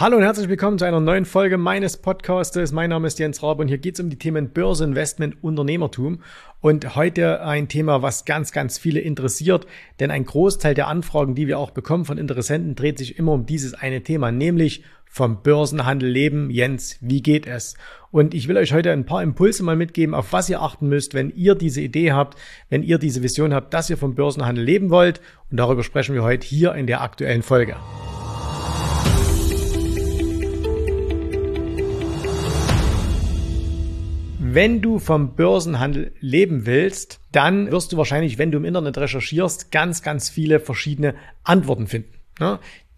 Hallo und herzlich willkommen zu einer neuen Folge meines Podcastes. Mein Name ist Jens Rabe und hier geht es um die Themen Börse, Investment, Unternehmertum. Und heute ein Thema, was ganz, ganz viele interessiert, denn ein Großteil der Anfragen, die wir auch bekommen von Interessenten, dreht sich immer um dieses eine Thema, nämlich vom Börsenhandel leben. Jens, wie geht es? Und ich will euch heute ein paar Impulse mal mitgeben, auf was ihr achten müsst, wenn ihr diese Idee habt, wenn ihr diese Vision habt, dass ihr vom Börsenhandel leben wollt. Und darüber sprechen wir heute hier in der aktuellen Folge. Wenn du vom Börsenhandel leben willst, dann wirst du wahrscheinlich, wenn du im Internet recherchierst, ganz, ganz viele verschiedene Antworten finden.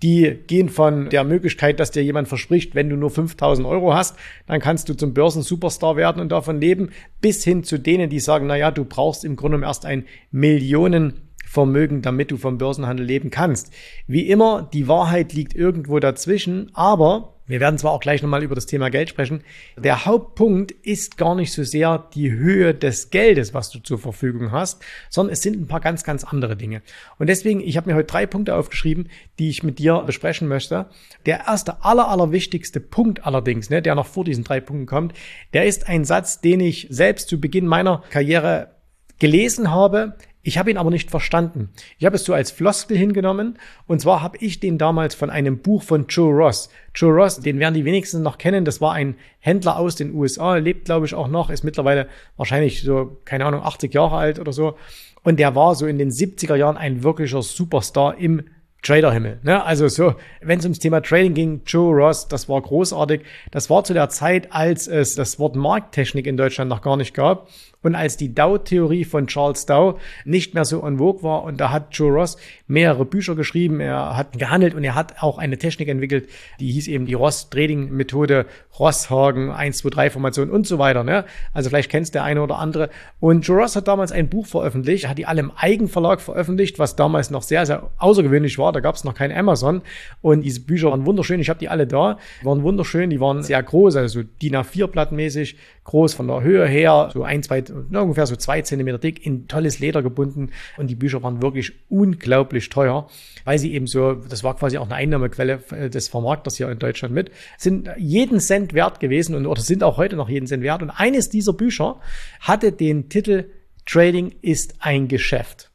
Die gehen von der Möglichkeit, dass dir jemand verspricht, wenn du nur 5000 Euro hast, dann kannst du zum Börsensuperstar werden und davon leben, bis hin zu denen, die sagen, na ja, du brauchst im Grunde erst ein Millionenvermögen, damit du vom Börsenhandel leben kannst. Wie immer, die Wahrheit liegt irgendwo dazwischen, aber wir werden zwar auch gleich nochmal über das Thema Geld sprechen. Der Hauptpunkt ist gar nicht so sehr die Höhe des Geldes, was du zur Verfügung hast, sondern es sind ein paar ganz, ganz andere Dinge. Und deswegen, ich habe mir heute drei Punkte aufgeschrieben, die ich mit dir besprechen möchte. Der erste, aller, aller wichtigste Punkt allerdings, ne, der noch vor diesen drei Punkten kommt, der ist ein Satz, den ich selbst zu Beginn meiner Karriere gelesen habe, ich habe ihn aber nicht verstanden. Ich habe es so als Floskel hingenommen. Und zwar habe ich den damals von einem Buch von Joe Ross. Joe Ross, den werden die wenigsten noch kennen. Das war ein Händler aus den USA, lebt glaube ich auch noch, ist mittlerweile wahrscheinlich so, keine Ahnung, 80 Jahre alt oder so. Und der war so in den 70er Jahren ein wirklicher Superstar im Traderhimmel. Ne? Also so, wenn es ums Thema Trading ging, Joe Ross, das war großartig. Das war zu der Zeit, als es das Wort Markttechnik in Deutschland noch gar nicht gab und als die Dow-Theorie von Charles Dow nicht mehr so en vogue war und da hat Joe Ross mehrere Bücher geschrieben, er hat gehandelt und er hat auch eine Technik entwickelt, die hieß eben die Ross-Trading-Methode, Rosshagen, 1, 2, 3 Formation und so weiter. Ne? Also vielleicht kennst der eine oder andere. Und Joe Ross hat damals ein Buch veröffentlicht, hat die alle im Eigenverlag veröffentlicht, was damals noch sehr, sehr außergewöhnlich war. Da gab es noch kein Amazon und diese Bücher waren wunderschön. Ich habe die alle da, waren wunderschön, die waren sehr groß, also DIN A4-Blattmäßig, groß von der Höhe her, so ein, zwei ungefähr so zwei Zentimeter dick, in tolles Leder gebunden. Und die Bücher waren wirklich unglaublich teuer, weil sie eben so, das war quasi auch eine Einnahmequelle äh, des Vermarkters hier in Deutschland mit, sind jeden Cent wert gewesen und oder sind auch heute noch jeden Cent wert. Und eines dieser Bücher hatte den Titel Trading ist ein Geschäft.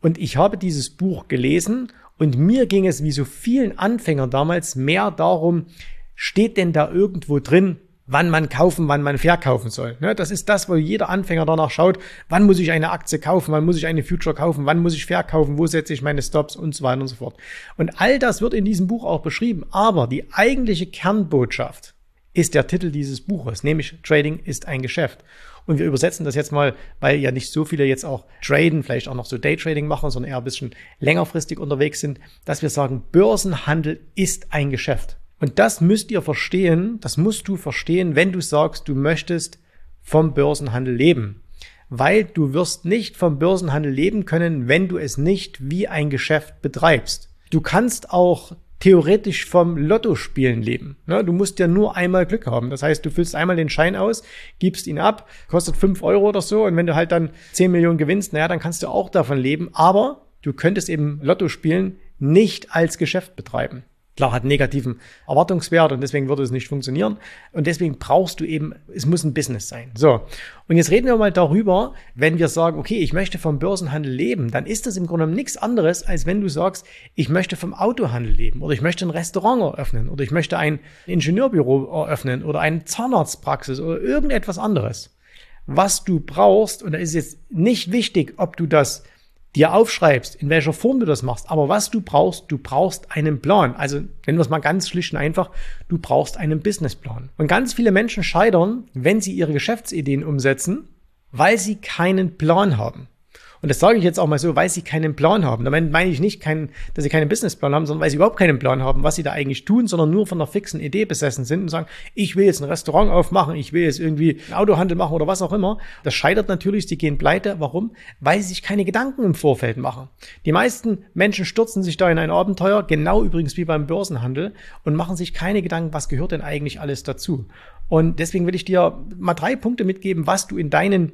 Und ich habe dieses Buch gelesen und mir ging es wie so vielen Anfängern damals mehr darum, steht denn da irgendwo drin, wann man kaufen, wann man verkaufen soll. Ne, das ist das, wo jeder Anfänger danach schaut, wann muss ich eine Aktie kaufen, wann muss ich eine Future kaufen, wann muss ich verkaufen, wo setze ich meine Stops und so weiter und so fort. Und all das wird in diesem Buch auch beschrieben. Aber die eigentliche Kernbotschaft ist der Titel dieses Buches, nämlich Trading ist ein Geschäft. Und wir übersetzen das jetzt mal, weil ja nicht so viele jetzt auch traden, vielleicht auch noch so Daytrading machen, sondern eher ein bisschen längerfristig unterwegs sind, dass wir sagen, Börsenhandel ist ein Geschäft. Und das müsst ihr verstehen, das musst du verstehen, wenn du sagst, du möchtest vom Börsenhandel leben. Weil du wirst nicht vom Börsenhandel leben können, wenn du es nicht wie ein Geschäft betreibst. Du kannst auch theoretisch vom Lottospielen leben. Ne, du musst ja nur einmal Glück haben. Das heißt, du füllst einmal den Schein aus, gibst ihn ab, kostet fünf Euro oder so. Und wenn du halt dann zehn Millionen gewinnst, naja, dann kannst du auch davon leben. Aber du könntest eben Lotto spielen nicht als Geschäft betreiben. Klar, hat negativen Erwartungswert und deswegen würde es nicht funktionieren. Und deswegen brauchst du eben, es muss ein Business sein. So. Und jetzt reden wir mal darüber, wenn wir sagen, okay, ich möchte vom Börsenhandel leben, dann ist das im Grunde nichts anderes, als wenn du sagst, ich möchte vom Autohandel leben oder ich möchte ein Restaurant eröffnen oder ich möchte ein Ingenieurbüro eröffnen oder eine Zahnarztpraxis oder irgendetwas anderes. Was du brauchst, und da ist jetzt nicht wichtig, ob du das dir aufschreibst, in welcher Form du das machst. Aber was du brauchst, du brauchst einen Plan. Also nennen wir es mal ganz schlicht und einfach, du brauchst einen Businessplan. Und ganz viele Menschen scheitern, wenn sie ihre Geschäftsideen umsetzen, weil sie keinen Plan haben. Und das sage ich jetzt auch mal so, weil sie keinen Plan haben. Damit meine ich nicht, keinen, dass sie keinen Businessplan haben, sondern weil sie überhaupt keinen Plan haben, was sie da eigentlich tun, sondern nur von einer fixen Idee besessen sind und sagen, ich will jetzt ein Restaurant aufmachen, ich will jetzt irgendwie einen Autohandel machen oder was auch immer. Das scheitert natürlich, sie gehen pleite. Warum? Weil sie sich keine Gedanken im Vorfeld machen. Die meisten Menschen stürzen sich da in ein Abenteuer, genau übrigens wie beim Börsenhandel, und machen sich keine Gedanken, was gehört denn eigentlich alles dazu. Und deswegen will ich dir mal drei Punkte mitgeben, was du in deinen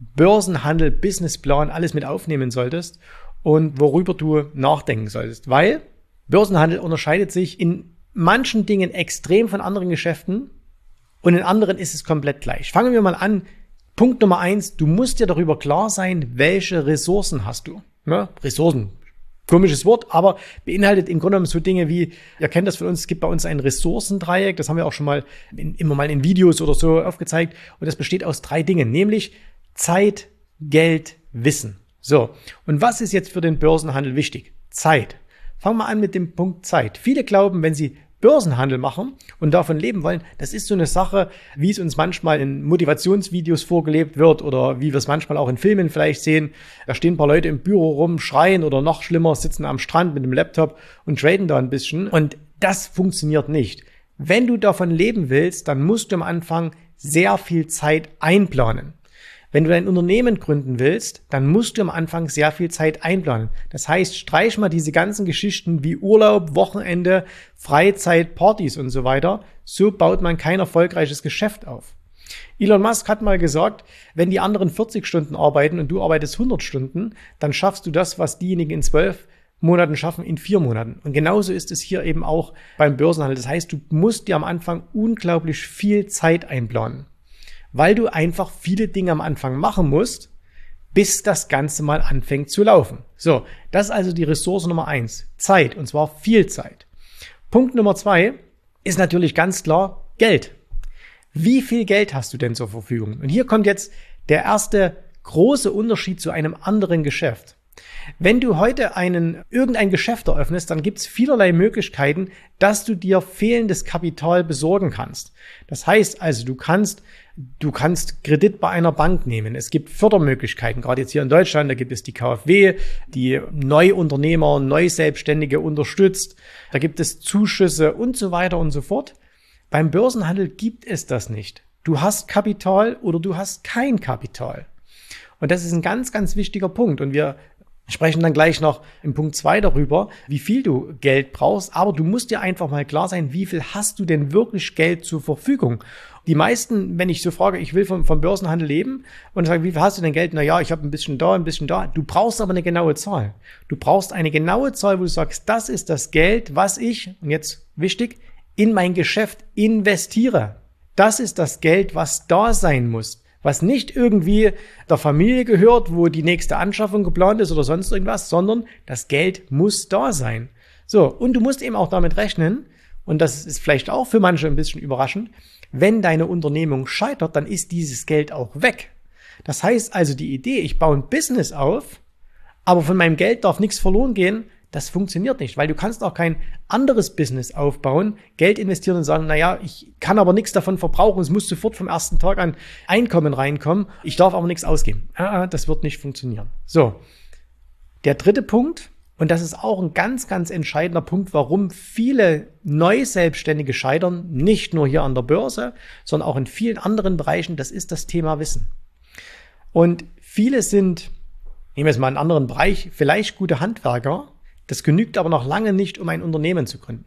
Börsenhandel, Businessplan, alles mit aufnehmen solltest und worüber du nachdenken solltest. Weil Börsenhandel unterscheidet sich in manchen Dingen extrem von anderen Geschäften und in anderen ist es komplett gleich. Fangen wir mal an. Punkt Nummer eins, du musst dir darüber klar sein, welche Ressourcen hast du. Ne? Ressourcen, komisches Wort, aber beinhaltet im Grunde genommen so Dinge wie, ihr kennt das von uns, es gibt bei uns ein Ressourcendreieck, das haben wir auch schon mal in, immer mal in Videos oder so aufgezeigt und das besteht aus drei Dingen, nämlich Zeit, Geld, Wissen. So, und was ist jetzt für den Börsenhandel wichtig? Zeit. Fangen wir an mit dem Punkt Zeit. Viele glauben, wenn sie Börsenhandel machen und davon leben wollen, das ist so eine Sache, wie es uns manchmal in Motivationsvideos vorgelebt wird oder wie wir es manchmal auch in Filmen vielleicht sehen. Da stehen ein paar Leute im Büro rum, schreien oder noch schlimmer, sitzen am Strand mit dem Laptop und traden da ein bisschen. Und das funktioniert nicht. Wenn du davon leben willst, dann musst du am Anfang sehr viel Zeit einplanen. Wenn du dein Unternehmen gründen willst, dann musst du am Anfang sehr viel Zeit einplanen. Das heißt, streich mal diese ganzen Geschichten wie Urlaub, Wochenende, Freizeit, Partys und so weiter. So baut man kein erfolgreiches Geschäft auf. Elon Musk hat mal gesagt, wenn die anderen 40 Stunden arbeiten und du arbeitest 100 Stunden, dann schaffst du das, was diejenigen in 12 Monaten schaffen, in vier Monaten. Und genauso ist es hier eben auch beim Börsenhandel. Das heißt, du musst dir am Anfang unglaublich viel Zeit einplanen weil du einfach viele Dinge am Anfang machen musst, bis das Ganze mal anfängt zu laufen. So, das ist also die Ressource Nummer eins. Zeit, und zwar viel Zeit. Punkt Nummer zwei ist natürlich ganz klar Geld. Wie viel Geld hast du denn zur Verfügung? Und hier kommt jetzt der erste große Unterschied zu einem anderen Geschäft. Wenn du heute einen, irgendein Geschäft eröffnest, dann gibt es vielerlei Möglichkeiten, dass du dir fehlendes Kapital besorgen kannst. Das heißt also, du kannst Du kannst Kredit bei einer Bank nehmen. Es gibt Fördermöglichkeiten. Gerade jetzt hier in Deutschland, da gibt es die KfW, die Neuunternehmer, Neuselbstständige unterstützt. Da gibt es Zuschüsse und so weiter und so fort. Beim Börsenhandel gibt es das nicht. Du hast Kapital oder du hast kein Kapital. Und das ist ein ganz, ganz wichtiger Punkt. Und wir sprechen dann gleich noch im Punkt zwei darüber, wie viel du Geld brauchst. Aber du musst dir einfach mal klar sein, wie viel hast du denn wirklich Geld zur Verfügung? Die meisten, wenn ich so frage, ich will vom, vom Börsenhandel leben und sage, wie viel hast du denn Geld? Na ja, ich habe ein bisschen da, ein bisschen da. Du brauchst aber eine genaue Zahl. Du brauchst eine genaue Zahl, wo du sagst, das ist das Geld, was ich, und jetzt wichtig, in mein Geschäft investiere. Das ist das Geld, was da sein muss was nicht irgendwie der Familie gehört, wo die nächste Anschaffung geplant ist oder sonst irgendwas, sondern das Geld muss da sein. So, und du musst eben auch damit rechnen, und das ist vielleicht auch für manche ein bisschen überraschend, wenn deine Unternehmung scheitert, dann ist dieses Geld auch weg. Das heißt also, die Idee, ich baue ein Business auf, aber von meinem Geld darf nichts verloren gehen, das funktioniert nicht, weil du kannst auch kein anderes Business aufbauen, Geld investieren und sagen, naja, ich kann aber nichts davon verbrauchen, es muss sofort vom ersten Tag an Einkommen reinkommen, ich darf aber nichts ausgeben. Ah, das wird nicht funktionieren. So, der dritte Punkt, und das ist auch ein ganz, ganz entscheidender Punkt, warum viele Neu-Selbstständige scheitern, nicht nur hier an der Börse, sondern auch in vielen anderen Bereichen, das ist das Thema Wissen. Und viele sind, nehmen wir jetzt mal einen anderen Bereich, vielleicht gute Handwerker, das genügt aber noch lange nicht, um ein Unternehmen zu gründen.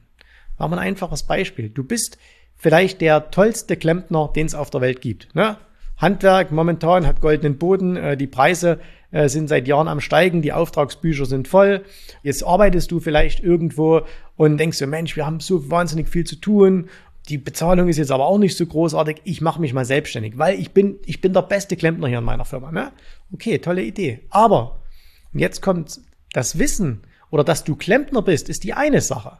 Machen wir ein einfaches Beispiel. Du bist vielleicht der tollste Klempner, den es auf der Welt gibt. Ne? Handwerk momentan hat goldenen Boden, äh, die Preise äh, sind seit Jahren am Steigen, die Auftragsbücher sind voll. Jetzt arbeitest du vielleicht irgendwo und denkst dir, Mensch, wir haben so wahnsinnig viel zu tun. Die Bezahlung ist jetzt aber auch nicht so großartig. Ich mache mich mal selbstständig, weil ich bin, ich bin der beste Klempner hier in meiner Firma. Ne? Okay, tolle Idee. Aber jetzt kommt das Wissen, oder dass du Klempner bist, ist die eine Sache.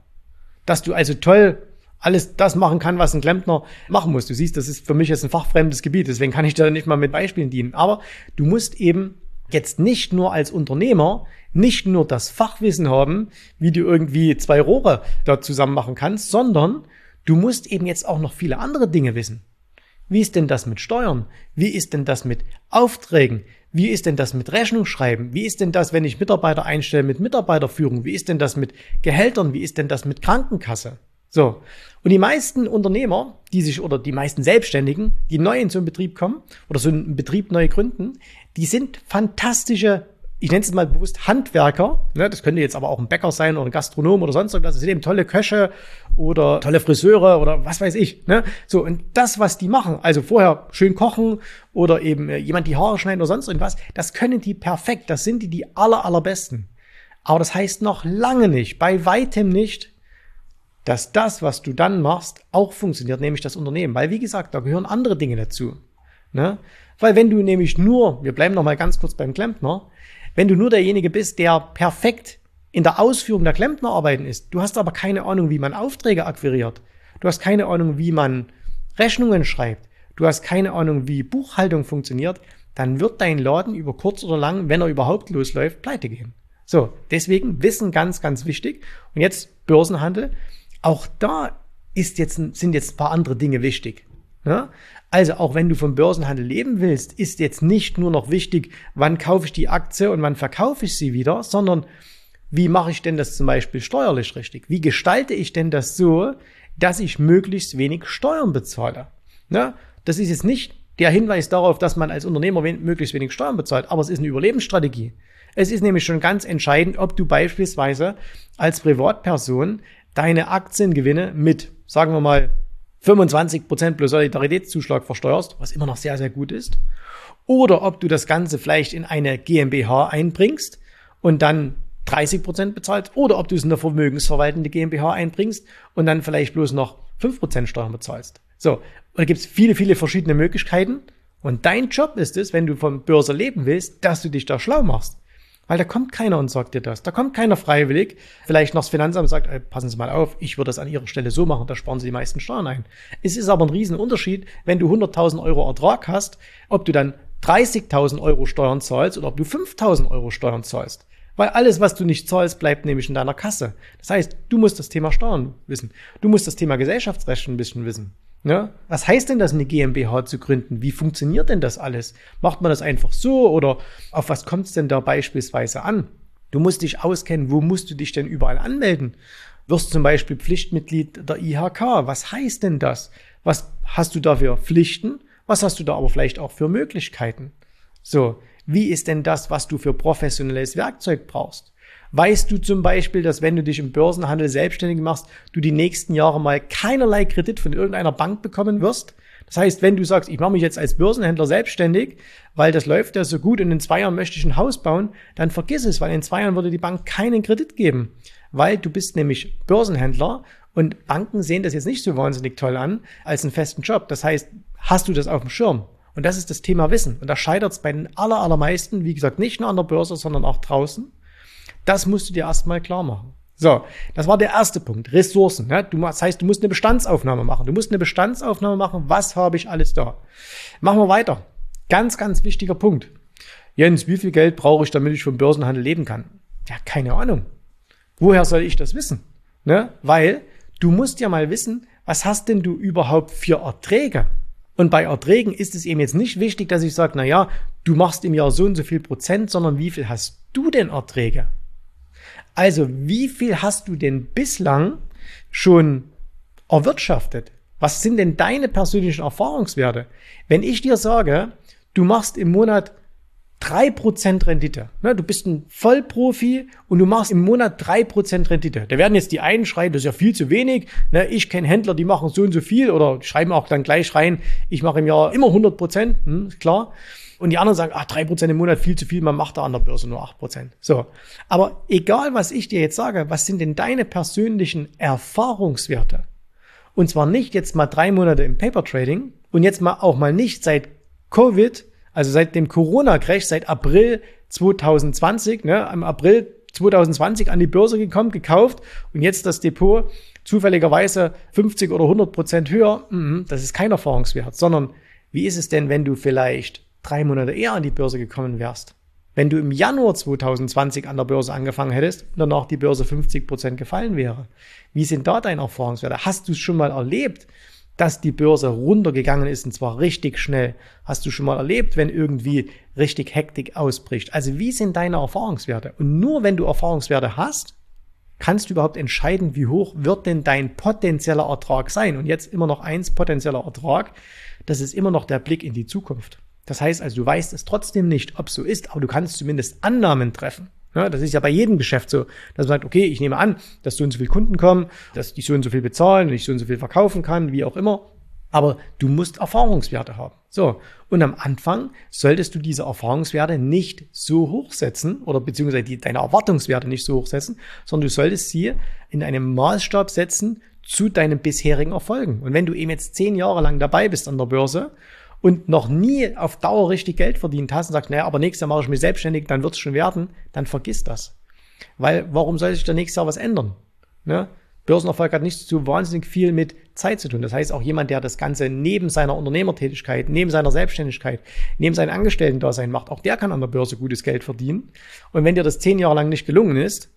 Dass du also toll alles das machen kann, was ein Klempner machen muss. Du siehst, das ist für mich jetzt ein fachfremdes Gebiet, deswegen kann ich da nicht mal mit Beispielen dienen. Aber du musst eben jetzt nicht nur als Unternehmer nicht nur das Fachwissen haben, wie du irgendwie zwei Rohre da zusammen machen kannst, sondern du musst eben jetzt auch noch viele andere Dinge wissen. Wie ist denn das mit Steuern? Wie ist denn das mit Aufträgen? Wie ist denn das mit Rechnungsschreiben? Wie ist denn das, wenn ich Mitarbeiter einstelle mit Mitarbeiterführung? Wie ist denn das mit Gehältern? Wie ist denn das mit Krankenkasse? So. Und die meisten Unternehmer, die sich oder die meisten Selbstständigen, die neu in so einen Betrieb kommen oder so einen Betrieb neu gründen, die sind fantastische ich nenne es mal bewusst Handwerker, ne, das könnte jetzt aber auch ein Bäcker sein oder ein Gastronom oder sonst irgendwas, das sind eben tolle Köche oder tolle Friseure oder was weiß ich. Ne? So, und das, was die machen, also vorher schön kochen oder eben äh, jemand die Haare schneiden oder sonst irgendwas, das können die perfekt, das sind die die aller, allerbesten. Aber das heißt noch lange nicht, bei weitem nicht, dass das, was du dann machst, auch funktioniert, nämlich das Unternehmen. Weil, wie gesagt, da gehören andere Dinge dazu. Ne? Weil wenn du nämlich nur, wir bleiben noch mal ganz kurz beim Klempner, wenn du nur derjenige bist, der perfekt in der Ausführung der Klempnerarbeiten ist, du hast aber keine Ahnung, wie man Aufträge akquiriert, du hast keine Ahnung, wie man Rechnungen schreibt, du hast keine Ahnung, wie Buchhaltung funktioniert, dann wird dein Laden über kurz oder lang, wenn er überhaupt losläuft, pleite gehen. So, deswegen Wissen ganz, ganz wichtig. Und jetzt Börsenhandel. Auch da ist jetzt, sind jetzt ein paar andere Dinge wichtig. Ja? Also auch wenn du vom Börsenhandel leben willst, ist jetzt nicht nur noch wichtig, wann kaufe ich die Aktie und wann verkaufe ich sie wieder, sondern wie mache ich denn das zum Beispiel steuerlich richtig? Wie gestalte ich denn das so, dass ich möglichst wenig Steuern bezahle? Ja? Das ist jetzt nicht der Hinweis darauf, dass man als Unternehmer möglichst wenig Steuern bezahlt, aber es ist eine Überlebensstrategie. Es ist nämlich schon ganz entscheidend, ob du beispielsweise als Privatperson deine Aktiengewinne mit, sagen wir mal, 25% plus Solidaritätszuschlag versteuerst, was immer noch sehr, sehr gut ist. Oder ob du das Ganze vielleicht in eine GmbH einbringst und dann 30% bezahlst. Oder ob du es in eine vermögensverwaltende GmbH einbringst und dann vielleicht bloß noch 5% Steuern bezahlst. So, und da gibt es viele, viele verschiedene Möglichkeiten. Und dein Job ist es, wenn du vom Börse leben willst, dass du dich da schlau machst. Weil da kommt keiner und sagt dir das. Da kommt keiner freiwillig. Vielleicht noch das Finanzamt sagt, ey, passen Sie mal auf, ich würde das an Ihrer Stelle so machen, da sparen Sie die meisten Steuern ein. Es ist aber ein Riesenunterschied, wenn du 100.000 Euro Ertrag hast, ob du dann 30.000 Euro Steuern zahlst oder ob du 5.000 Euro Steuern zahlst. Weil alles, was du nicht zahlst, bleibt nämlich in deiner Kasse. Das heißt, du musst das Thema Steuern wissen. Du musst das Thema Gesellschaftsrecht ein bisschen wissen. Ja? Was heißt denn das, eine GmbH zu gründen? Wie funktioniert denn das alles? Macht man das einfach so oder auf was kommt es denn da beispielsweise an? Du musst dich auskennen, wo musst du dich denn überall anmelden? Wirst zum Beispiel Pflichtmitglied der IHK. Was heißt denn das? Was hast du da für Pflichten? Was hast du da aber vielleicht auch für Möglichkeiten? So, wie ist denn das, was du für professionelles Werkzeug brauchst? Weißt du zum Beispiel, dass wenn du dich im Börsenhandel selbstständig machst, du die nächsten Jahre mal keinerlei Kredit von irgendeiner Bank bekommen wirst? Das heißt, wenn du sagst, ich mache mich jetzt als Börsenhändler selbstständig, weil das läuft ja so gut und in zwei Jahren möchte ich ein Haus bauen, dann vergiss es, weil in zwei Jahren würde die Bank keinen Kredit geben. Weil du bist nämlich Börsenhändler und Banken sehen das jetzt nicht so wahnsinnig toll an als einen festen Job. Das heißt, hast du das auf dem Schirm? Und das ist das Thema Wissen. Und da scheitert es bei den aller, allermeisten, wie gesagt, nicht nur an der Börse, sondern auch draußen. Das musst du dir erstmal klar machen. So, das war der erste Punkt. Ressourcen. Ne? Du, das heißt, du musst eine Bestandsaufnahme machen. Du musst eine Bestandsaufnahme machen. Was habe ich alles da? Machen wir weiter. Ganz, ganz wichtiger Punkt. Jens, wie viel Geld brauche ich, damit ich vom Börsenhandel leben kann? Ja, keine Ahnung. Woher soll ich das wissen? Ne? Weil du musst ja mal wissen, was hast denn du überhaupt für Erträge? Und bei Erträgen ist es eben jetzt nicht wichtig, dass ich sage, na ja, du machst im Jahr so und so viel Prozent, sondern wie viel hast du denn Erträge? Also, wie viel hast du denn bislang schon erwirtschaftet? Was sind denn deine persönlichen Erfahrungswerte? Wenn ich dir sage, du machst im Monat drei Prozent Rendite. Ne, du bist ein Vollprofi und du machst im Monat drei Prozent Rendite. Da werden jetzt die einen schreien, das ist ja viel zu wenig. Ne, ich kenne Händler, die machen so und so viel oder schreiben auch dann gleich rein, ich mache im Jahr immer 100%, Prozent. Hm, klar. Und die anderen sagen, ach, drei Prozent im Monat viel zu viel, man macht da an der Börse nur acht Prozent. So. Aber egal, was ich dir jetzt sage, was sind denn deine persönlichen Erfahrungswerte? Und zwar nicht jetzt mal drei Monate im Paper Trading und jetzt mal auch mal nicht seit Covid, also seit dem Corona-Crash, seit April 2020, ne, im April 2020 an die Börse gekommen, gekauft und jetzt das Depot zufälligerweise 50 oder 100 Prozent höher, mm, das ist kein Erfahrungswert, sondern wie ist es denn, wenn du vielleicht drei Monate eher an die Börse gekommen wärst, wenn du im Januar 2020 an der Börse angefangen hättest und danach die Börse 50 Prozent gefallen wäre. Wie sind da deine Erfahrungswerte? Hast du es schon mal erlebt, dass die Börse runtergegangen ist und zwar richtig schnell? Hast du schon mal erlebt, wenn irgendwie richtig Hektik ausbricht? Also wie sind deine Erfahrungswerte? Und nur wenn du Erfahrungswerte hast, kannst du überhaupt entscheiden, wie hoch wird denn dein potenzieller Ertrag sein? Und jetzt immer noch eins potenzieller Ertrag. Das ist immer noch der Blick in die Zukunft. Das heißt also, du weißt es trotzdem nicht, ob es so ist, aber du kannst zumindest Annahmen treffen. Ja, das ist ja bei jedem Geschäft so, dass man sagt, okay, ich nehme an, dass so und so viele Kunden kommen, dass die so und so viel bezahlen und ich so und so viel verkaufen kann, wie auch immer. Aber du musst Erfahrungswerte haben. So. Und am Anfang solltest du diese Erfahrungswerte nicht so hochsetzen oder beziehungsweise die, deine Erwartungswerte nicht so hochsetzen, sondern du solltest sie in einem Maßstab setzen, zu deinen bisherigen Erfolgen. Und wenn du eben jetzt zehn Jahre lang dabei bist an der Börse und noch nie auf Dauer richtig Geld verdient hast und sagst, naja, aber nächstes Jahr mache ich mich selbstständig, dann wird es schon werden, dann vergiss das. Weil warum soll sich da nächstes Jahr was ändern? Ne? Börsenerfolg hat nicht so wahnsinnig viel mit Zeit zu tun. Das heißt, auch jemand, der das Ganze neben seiner Unternehmertätigkeit, neben seiner Selbstständigkeit, neben seinem Angestellten-Dasein macht, auch der kann an der Börse gutes Geld verdienen. Und wenn dir das zehn Jahre lang nicht gelungen ist,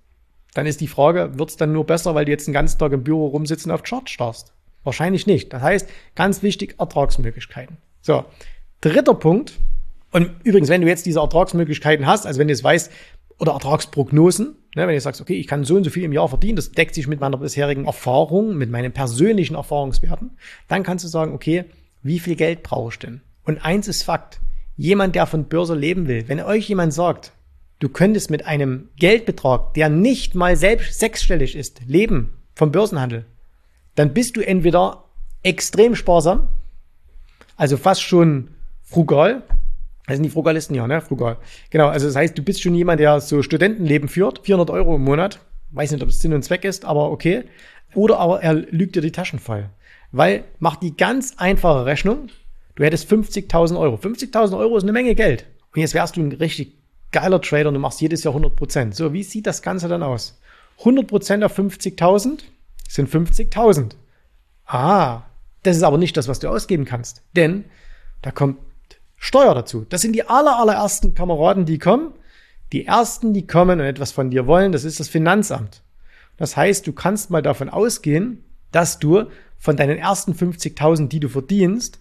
dann ist die Frage, wird es dann nur besser, weil du jetzt den ganzen Tag im Büro rumsitzen auf Chart starrst? Wahrscheinlich nicht. Das heißt, ganz wichtig, Ertragsmöglichkeiten. So, dritter Punkt. Und übrigens, wenn du jetzt diese Ertragsmöglichkeiten hast, also wenn du es weißt, oder Ertragsprognosen, ne, wenn du sagst, okay, ich kann so und so viel im Jahr verdienen, das deckt sich mit meiner bisherigen Erfahrung, mit meinen persönlichen Erfahrungswerten, dann kannst du sagen, okay, wie viel Geld brauche ich denn? Und eins ist Fakt, jemand, der von Börse leben will, wenn euch jemand sagt, du könntest mit einem Geldbetrag, der nicht mal selbst sechsstellig ist, leben vom Börsenhandel, dann bist du entweder extrem sparsam, also fast schon frugal, das sind die Frugalisten ja, ne? Frugal. Genau, also das heißt, du bist schon jemand, der so Studentenleben führt, 400 Euro im Monat. Weiß nicht, ob es Sinn und Zweck ist, aber okay. Oder aber er lügt dir die Taschen voll. Weil, mach die ganz einfache Rechnung. Du hättest 50.000 Euro. 50.000 Euro ist eine Menge Geld. Und jetzt wärst du ein richtig geiler Trader und du machst jedes Jahr 100 Prozent. So, wie sieht das Ganze dann aus? 100 Prozent auf 50.000 sind 50.000. Ah, das ist aber nicht das, was du ausgeben kannst. Denn da kommt Steuer dazu. Das sind die aller, allerersten Kameraden, die kommen. Die ersten, die kommen und etwas von dir wollen, das ist das Finanzamt. Das heißt, du kannst mal davon ausgehen, dass du von deinen ersten 50.000, die du verdienst,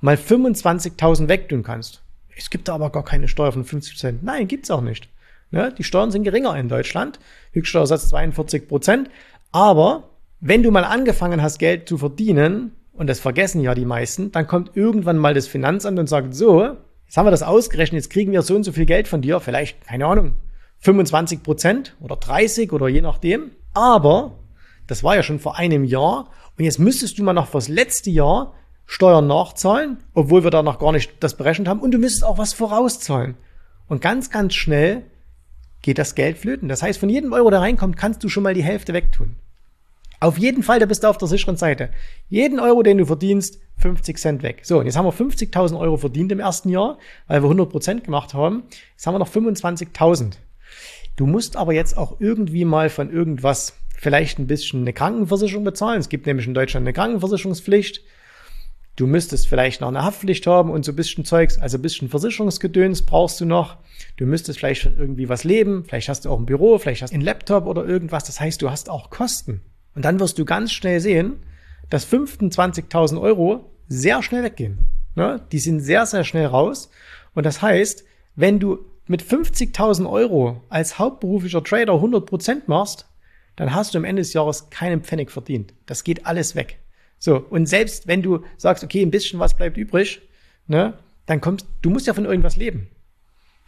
mal 25.000 wegtun kannst. Es gibt da aber gar keine Steuer von 50 Prozent. Nein, gibt's auch nicht. Ne? Die Steuern sind geringer in Deutschland. Höchststeuersatz 42 Prozent. Aber wenn du mal angefangen hast, Geld zu verdienen, und das vergessen ja die meisten, dann kommt irgendwann mal das Finanzamt und sagt, so, jetzt haben wir das ausgerechnet, jetzt kriegen wir so und so viel Geld von dir, vielleicht, keine Ahnung, 25 Prozent oder 30 oder je nachdem. Aber das war ja schon vor einem Jahr und jetzt müsstest du mal noch fürs letzte Jahr Steuern nachzahlen, obwohl wir da noch gar nicht das berechnet haben und du müsstest auch was vorauszahlen. Und ganz, ganz schnell geht das Geld flöten. Das heißt, von jedem Euro, der reinkommt, kannst du schon mal die Hälfte wegtun. Auf jeden Fall, da bist du auf der sicheren Seite. Jeden Euro, den du verdienst, 50 Cent weg. So, und jetzt haben wir 50.000 Euro verdient im ersten Jahr, weil wir 100 Prozent gemacht haben. Jetzt haben wir noch 25.000. Du musst aber jetzt auch irgendwie mal von irgendwas vielleicht ein bisschen eine Krankenversicherung bezahlen. Es gibt nämlich in Deutschland eine Krankenversicherungspflicht. Du müsstest vielleicht noch eine Haftpflicht haben und so ein bisschen Zeugs, also ein bisschen Versicherungsgedöns brauchst du noch. Du müsstest vielleicht schon irgendwie was leben. Vielleicht hast du auch ein Büro, vielleicht hast du einen Laptop oder irgendwas. Das heißt, du hast auch Kosten. Und dann wirst du ganz schnell sehen, dass 25.000 Euro sehr schnell weggehen. Ne? Die sind sehr, sehr schnell raus. Und das heißt, wenn du mit 50.000 Euro als hauptberuflicher Trader 100% machst, dann hast du am Ende des Jahres keinen Pfennig verdient. Das geht alles weg. So, und selbst wenn du sagst, okay, ein bisschen was bleibt übrig, ne, dann kommst, du musst ja von irgendwas leben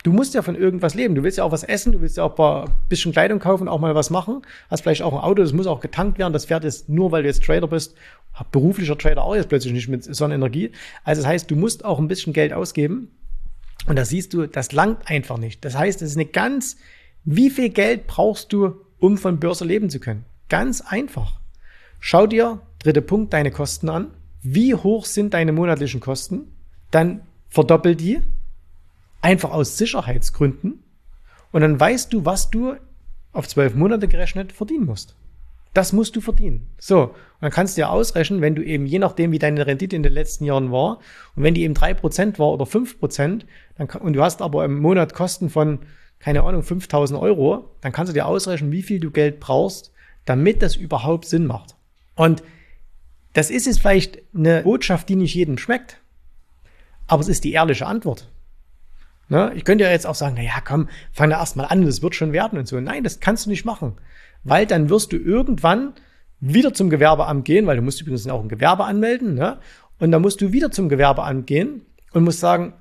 du musst ja von irgendwas leben. Du willst ja auch was essen, du willst ja auch ein bisschen Kleidung kaufen, auch mal was machen. Hast vielleicht auch ein Auto, das muss auch getankt werden. Das fährt jetzt nur, weil du jetzt Trader bist. Beruflicher Trader auch jetzt plötzlich nicht mit Sonnenenergie. Also das heißt, du musst auch ein bisschen Geld ausgeben. Und da siehst du, das langt einfach nicht. Das heißt, es ist eine ganz, wie viel Geld brauchst du, um von Börse leben zu können? Ganz einfach. Schau dir, dritter Punkt, deine Kosten an. Wie hoch sind deine monatlichen Kosten? Dann verdoppel die Einfach aus Sicherheitsgründen. Und dann weißt du, was du auf zwölf Monate gerechnet verdienen musst. Das musst du verdienen. So, und dann kannst du ja ausrechnen, wenn du eben, je nachdem, wie deine Rendite in den letzten Jahren war, und wenn die eben drei Prozent war oder fünf Prozent, und du hast aber im Monat Kosten von, keine Ahnung, 5000 Euro, dann kannst du dir ausrechnen, wie viel du Geld brauchst, damit das überhaupt Sinn macht. Und das ist jetzt vielleicht eine Botschaft, die nicht jedem schmeckt, aber es ist die ehrliche Antwort. Ne? Ich könnte ja jetzt auch sagen, na ja, komm, fang da erstmal an, das wird schon werden und so. Nein, das kannst du nicht machen. Weil dann wirst du irgendwann wieder zum Gewerbeamt gehen, weil du musst übrigens auch ein Gewerbe anmelden, ne? Und dann musst du wieder zum Gewerbeamt gehen und musst sagen,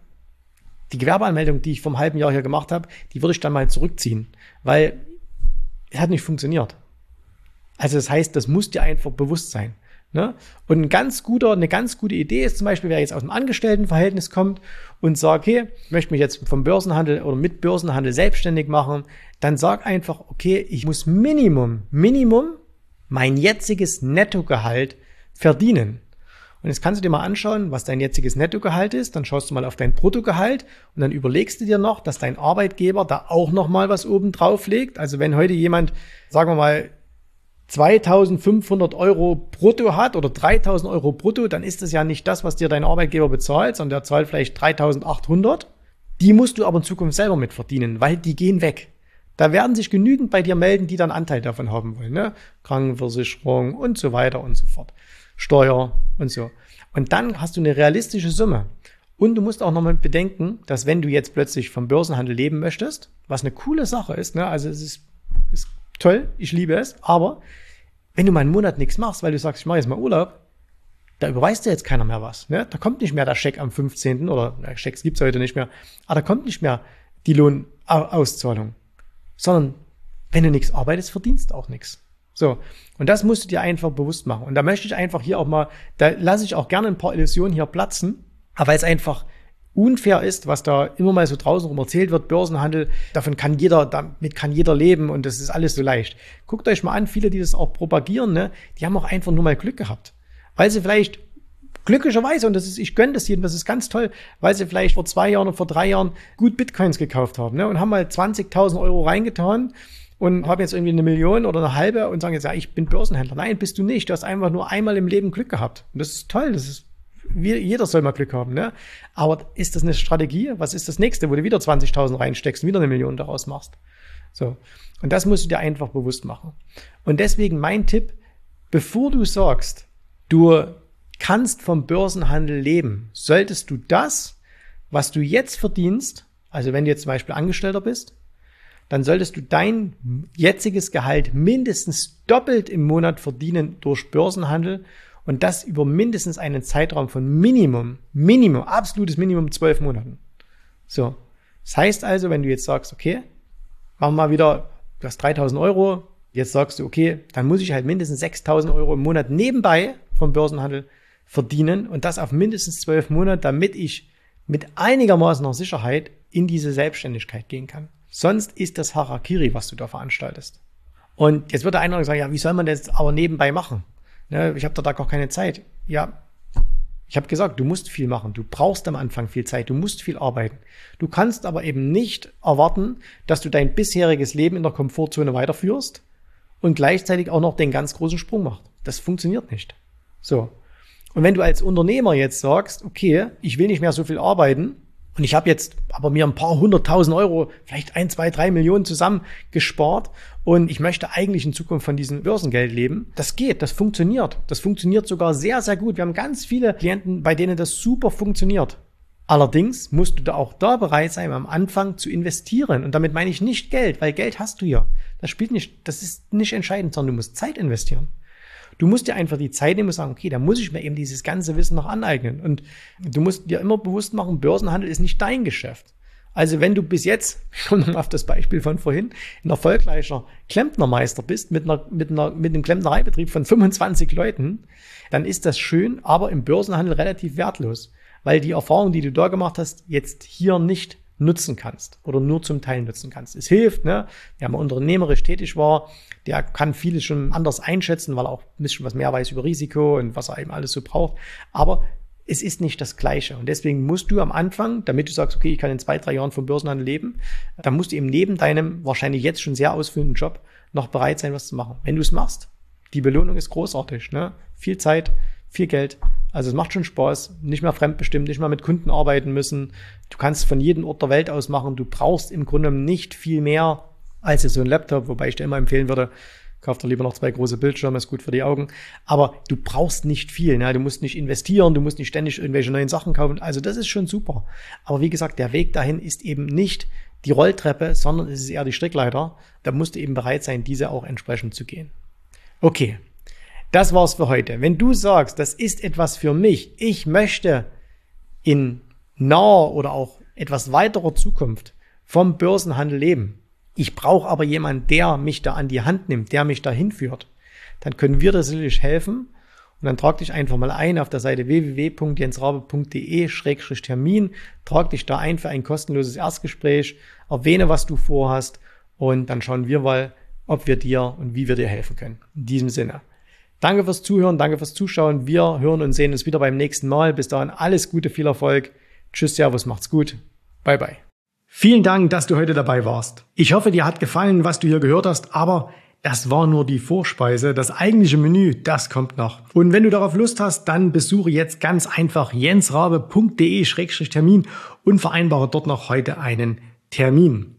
die Gewerbeanmeldung, die ich vom halben Jahr hier gemacht habe, die würde ich dann mal zurückziehen, weil es hat nicht funktioniert. Also das heißt, das muss dir einfach bewusst sein. Ne? Und ein ganz guter, eine ganz gute Idee ist zum Beispiel, wer jetzt aus dem Angestelltenverhältnis kommt und sagt, okay, ich möchte mich jetzt vom Börsenhandel oder mit Börsenhandel selbstständig machen, dann sag einfach, okay, ich muss Minimum, Minimum mein jetziges Nettogehalt verdienen. Und jetzt kannst du dir mal anschauen, was dein jetziges Nettogehalt ist. Dann schaust du mal auf dein Bruttogehalt und dann überlegst du dir noch, dass dein Arbeitgeber da auch noch mal was oben drauf legt. Also wenn heute jemand, sagen wir mal, 2500 Euro brutto hat oder 3000 Euro brutto, dann ist das ja nicht das, was dir dein Arbeitgeber bezahlt, sondern der zahlt vielleicht 3800. Die musst du aber in Zukunft selber mitverdienen, weil die gehen weg. Da werden sich genügend bei dir melden, die dann Anteil davon haben wollen. Ne? Krankenversicherung und so weiter und so fort. Steuer und so. Und dann hast du eine realistische Summe. Und du musst auch nochmal bedenken, dass wenn du jetzt plötzlich vom Börsenhandel leben möchtest, was eine coole Sache ist, ne? also es ist, ist toll, ich liebe es, aber wenn du mal einen Monat nichts machst, weil du sagst, ich mache jetzt mal Urlaub, da überweist dir jetzt keiner mehr was. Ne? Da kommt nicht mehr der Scheck am 15. oder na, Schecks gibt's heute nicht mehr, aber da kommt nicht mehr die Lohnauszahlung sondern wenn du nichts arbeitest, verdienst auch nichts. So. Und das musst du dir einfach bewusst machen. Und da möchte ich einfach hier auch mal, da lasse ich auch gerne ein paar Illusionen hier platzen, aber weil es einfach unfair ist, was da immer mal so draußen rum erzählt wird, Börsenhandel, davon kann jeder, damit kann jeder leben und das ist alles so leicht. Guckt euch mal an, viele, die das auch propagieren, ne, die haben auch einfach nur mal Glück gehabt. Weil sie vielleicht glücklicherweise, und das ist, ich gönne das jedem, das ist ganz toll, weil sie vielleicht vor zwei Jahren oder vor drei Jahren gut Bitcoins gekauft haben ne, und haben mal 20.000 Euro reingetan und haben jetzt irgendwie eine Million oder eine halbe und sagen jetzt, ja, ich bin Börsenhändler. Nein, bist du nicht. Du hast einfach nur einmal im Leben Glück gehabt. Und das ist toll. Das ist, jeder soll mal Glück haben. Ne? Aber ist das eine Strategie? Was ist das nächste, wo du wieder 20.000 reinsteckst und wieder eine Million daraus machst? So. Und das musst du dir einfach bewusst machen. Und deswegen mein Tipp, bevor du sagst, du kannst vom Börsenhandel leben, solltest du das, was du jetzt verdienst, also wenn du jetzt zum Beispiel Angestellter bist, dann solltest du dein jetziges Gehalt mindestens doppelt im Monat verdienen durch Börsenhandel und das über mindestens einen Zeitraum von Minimum, Minimum, absolutes Minimum zwölf Monaten. So. Das heißt also, wenn du jetzt sagst, okay, machen wir mal wieder, du hast 3000 Euro, jetzt sagst du, okay, dann muss ich halt mindestens 6000 Euro im Monat nebenbei vom Börsenhandel verdienen und das auf mindestens zwölf Monate, damit ich mit einigermaßen noch Sicherheit in diese Selbstständigkeit gehen kann. Sonst ist das Harakiri, was du da veranstaltest. Und jetzt wird der eine sagen, ja, wie soll man das aber nebenbei machen? Ne, ich habe da gar keine Zeit. Ja, ich habe gesagt, du musst viel machen. Du brauchst am Anfang viel Zeit. Du musst viel arbeiten. Du kannst aber eben nicht erwarten, dass du dein bisheriges Leben in der Komfortzone weiterführst und gleichzeitig auch noch den ganz großen Sprung machst. Das funktioniert nicht. So. Und wenn du als Unternehmer jetzt sagst, okay, ich will nicht mehr so viel arbeiten und ich habe jetzt aber mir ein paar hunderttausend Euro, vielleicht ein, zwei, drei Millionen zusammen gespart und ich möchte eigentlich in Zukunft von diesem Börsengeld leben, das geht, das funktioniert. Das funktioniert sogar sehr, sehr gut. Wir haben ganz viele Klienten, bei denen das super funktioniert. Allerdings musst du da auch da bereit sein, am Anfang zu investieren. Und damit meine ich nicht Geld, weil Geld hast du ja. Das spielt nicht, das ist nicht entscheidend, sondern du musst Zeit investieren. Du musst dir einfach die Zeit nehmen und sagen, okay, da muss ich mir eben dieses ganze Wissen noch aneignen. Und du musst dir immer bewusst machen, Börsenhandel ist nicht dein Geschäft. Also wenn du bis jetzt, schon auf das Beispiel von vorhin, ein erfolgreicher Klempnermeister bist mit, einer, mit, einer, mit einem Klempnereibetrieb von 25 Leuten, dann ist das schön, aber im Börsenhandel relativ wertlos, weil die Erfahrung, die du da gemacht hast, jetzt hier nicht nutzen kannst oder nur zum Teil nutzen kannst. Es hilft, ne? Wer mal unternehmerisch tätig war, der kann vieles schon anders einschätzen, weil er auch ein bisschen was mehr weiß über Risiko und was er eben alles so braucht. Aber es ist nicht das Gleiche. Und deswegen musst du am Anfang, damit du sagst, okay, ich kann in zwei, drei Jahren vom Börsenhandel leben, dann musst du eben neben deinem wahrscheinlich jetzt schon sehr ausfüllenden Job noch bereit sein, was zu machen. Wenn du es machst, die Belohnung ist großartig. Ne? Viel Zeit, viel Geld. Also es macht schon Spaß, nicht mehr fremdbestimmt, nicht mehr mit Kunden arbeiten müssen. Du kannst von jedem Ort der Welt aus machen. Du brauchst im Grunde nicht viel mehr als so ein Laptop, wobei ich dir immer empfehlen würde, kauf dir lieber noch zwei große Bildschirme, ist gut für die Augen. Aber du brauchst nicht viel. Ne? Du musst nicht investieren, du musst nicht ständig irgendwelche neuen Sachen kaufen. Also das ist schon super. Aber wie gesagt, der Weg dahin ist eben nicht die Rolltreppe, sondern es ist eher die Strickleiter. Da musst du eben bereit sein, diese auch entsprechend zu gehen. Okay, das war's für heute. Wenn du sagst, das ist etwas für mich, ich möchte in naher oder auch etwas weiterer Zukunft vom Börsenhandel leben. Ich brauche aber jemanden, der mich da an die Hand nimmt, der mich da hinführt. Dann können wir dir sicherlich helfen. Und dann trag dich einfach mal ein auf der Seite www.jensrabe.de-termin. Trag dich da ein für ein kostenloses Erstgespräch. Erwähne, was du vorhast. Und dann schauen wir mal, ob wir dir und wie wir dir helfen können. In diesem Sinne. Danke fürs Zuhören, danke fürs Zuschauen. Wir hören und sehen uns wieder beim nächsten Mal. Bis dahin alles Gute, viel Erfolg. Tschüss, Servus, macht's gut. Bye, bye. Vielen Dank, dass du heute dabei warst. Ich hoffe, dir hat gefallen, was du hier gehört hast, aber das war nur die Vorspeise. Das eigentliche Menü, das kommt noch. Und wenn du darauf Lust hast, dann besuche jetzt ganz einfach jensrabe.de-termin und vereinbare dort noch heute einen Termin.